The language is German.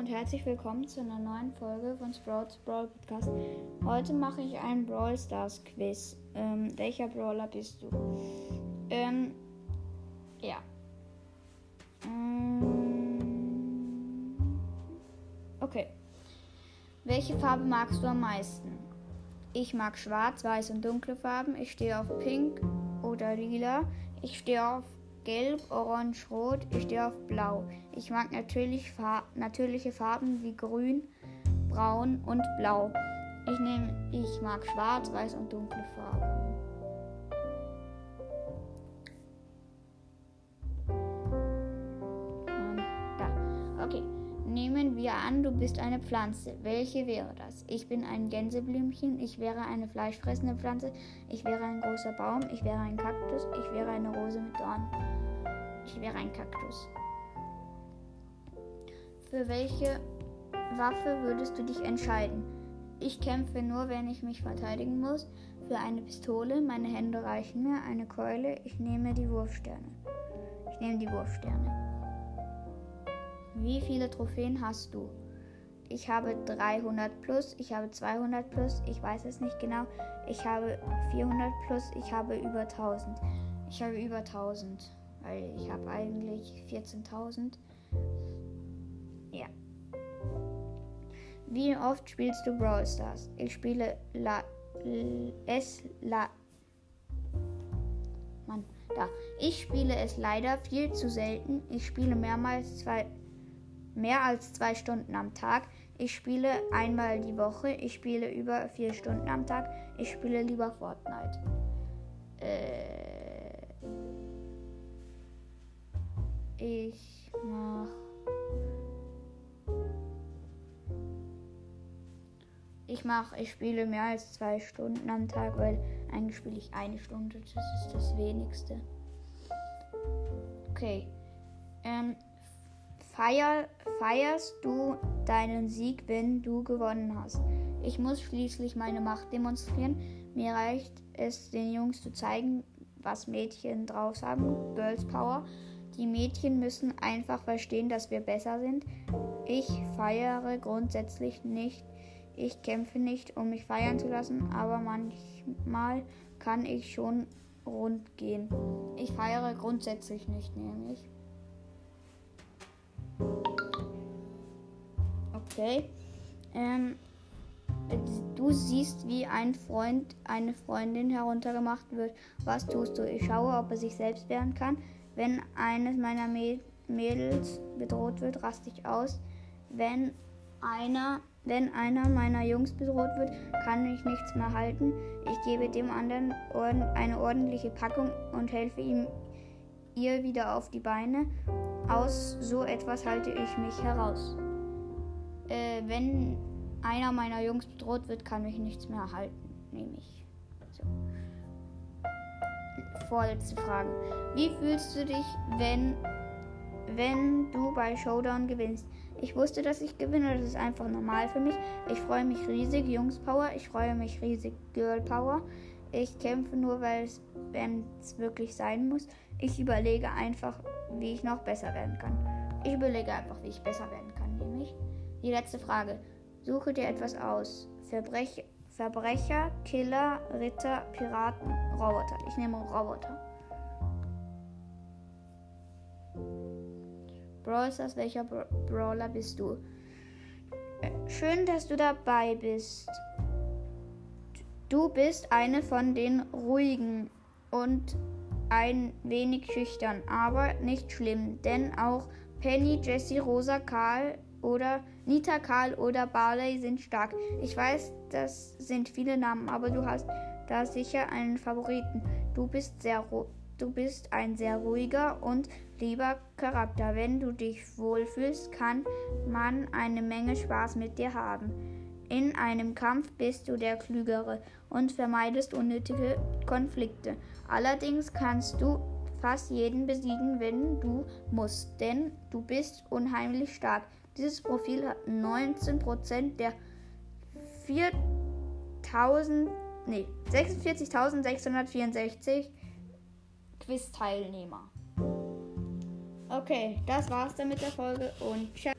und herzlich willkommen zu einer neuen Folge von Sprouts Brawl Podcast. Heute mache ich ein Brawl Stars Quiz. Ähm, welcher Brawler bist du? Ähm, ja. Ähm, okay. Welche Farbe magst du am meisten? Ich mag schwarz, weiß und dunkle Farben. Ich stehe auf pink oder lila. Ich stehe auf Gelb, Orange, Rot. Ich stehe auf Blau. Ich mag natürlich Far natürliche Farben wie Grün, Braun und Blau. Ich nehme, ich mag Schwarz, Weiß und dunkle Farben. Ähm, da. Okay. Nehmen wir an, du bist eine Pflanze. Welche wäre das? Ich bin ein Gänseblümchen, ich wäre eine fleischfressende Pflanze, ich wäre ein großer Baum, ich wäre ein Kaktus, ich wäre eine Rose mit Dorn. Ich wäre ein Kaktus. Für welche Waffe würdest du dich entscheiden? Ich kämpfe nur, wenn ich mich verteidigen muss. Für eine Pistole, meine Hände reichen mir, eine Keule, ich nehme die Wurfsterne. Ich nehme die Wurfsterne. Wie viele Trophäen hast du? Ich habe 300 plus, ich habe 200 plus, ich weiß es nicht genau. Ich habe 400 plus, ich habe über 1000. Ich habe über 1000, weil ich habe eigentlich 14.000. Ja. Wie oft spielst du Brawl Stars? Ich spiele La, es La Mann, da. Ich spiele es leider viel zu selten. Ich spiele mehrmals zwei mehr als zwei Stunden am Tag. Ich spiele einmal die Woche. Ich spiele über vier Stunden am Tag. Ich spiele lieber Fortnite. Äh, ich mach. Ich mach, ich spiele mehr als zwei Stunden am Tag, weil eigentlich spiele ich eine Stunde. Das ist das wenigste. Okay. Ähm, Feier, feierst du deinen Sieg, wenn du gewonnen hast? Ich muss schließlich meine Macht demonstrieren. Mir reicht es, den Jungs zu zeigen, was Mädchen draus haben. Girls Power. Die Mädchen müssen einfach verstehen, dass wir besser sind. Ich feiere grundsätzlich nicht. Ich kämpfe nicht, um mich feiern zu lassen, aber manchmal kann ich schon rund gehen. Ich feiere grundsätzlich nicht, nämlich. Okay. Ähm, du siehst, wie ein Freund, eine Freundin heruntergemacht wird. Was tust du? Ich schaue, ob er sich selbst wehren kann. Wenn eines meiner Mädels bedroht wird, raste ich aus. Wenn einer, wenn einer meiner Jungs bedroht wird, kann ich nichts mehr halten. Ich gebe dem anderen eine ordentliche Packung und helfe ihm ihr wieder auf die Beine. Aus so etwas halte ich mich heraus. Äh, wenn einer meiner Jungs bedroht wird, kann mich nichts mehr halten, nehme ich. So. Vorletzte Frage. Wie fühlst du dich, wenn, wenn du bei Showdown gewinnst? Ich wusste, dass ich gewinne, das ist einfach normal für mich. Ich freue mich riesig, Jungs Power. Ich freue mich riesig, Girl Power. Ich kämpfe nur, weil es, wenn es wirklich sein muss. Ich überlege einfach, wie ich noch besser werden kann. Ich überlege einfach, wie ich besser werden kann, nämlich. Die letzte Frage. Suche dir etwas aus. Verbrech Verbrecher, Killer, Ritter, Piraten, Roboter. Ich nehme Roboter. Brawl Stars, welcher Bra Brawler bist du? Äh, schön, dass du dabei bist. Du bist eine von den ruhigen und ein wenig schüchtern, aber nicht schlimm, denn auch Penny, Jessie, Rosa, Karl oder Nita, Karl oder Barley sind stark. Ich weiß, das sind viele Namen, aber du hast da sicher einen Favoriten. Du bist sehr du bist ein sehr ruhiger und lieber Charakter. Wenn du dich wohlfühlst, kann man eine Menge Spaß mit dir haben. In einem Kampf bist du der Klügere und vermeidest unnötige Konflikte. Allerdings kannst du fast jeden besiegen, wenn du musst, denn du bist unheimlich stark. Dieses Profil hat 19% der 4000, nee, 46.664 Quiz-Teilnehmer. Okay, das war's dann mit der Folge und ciao.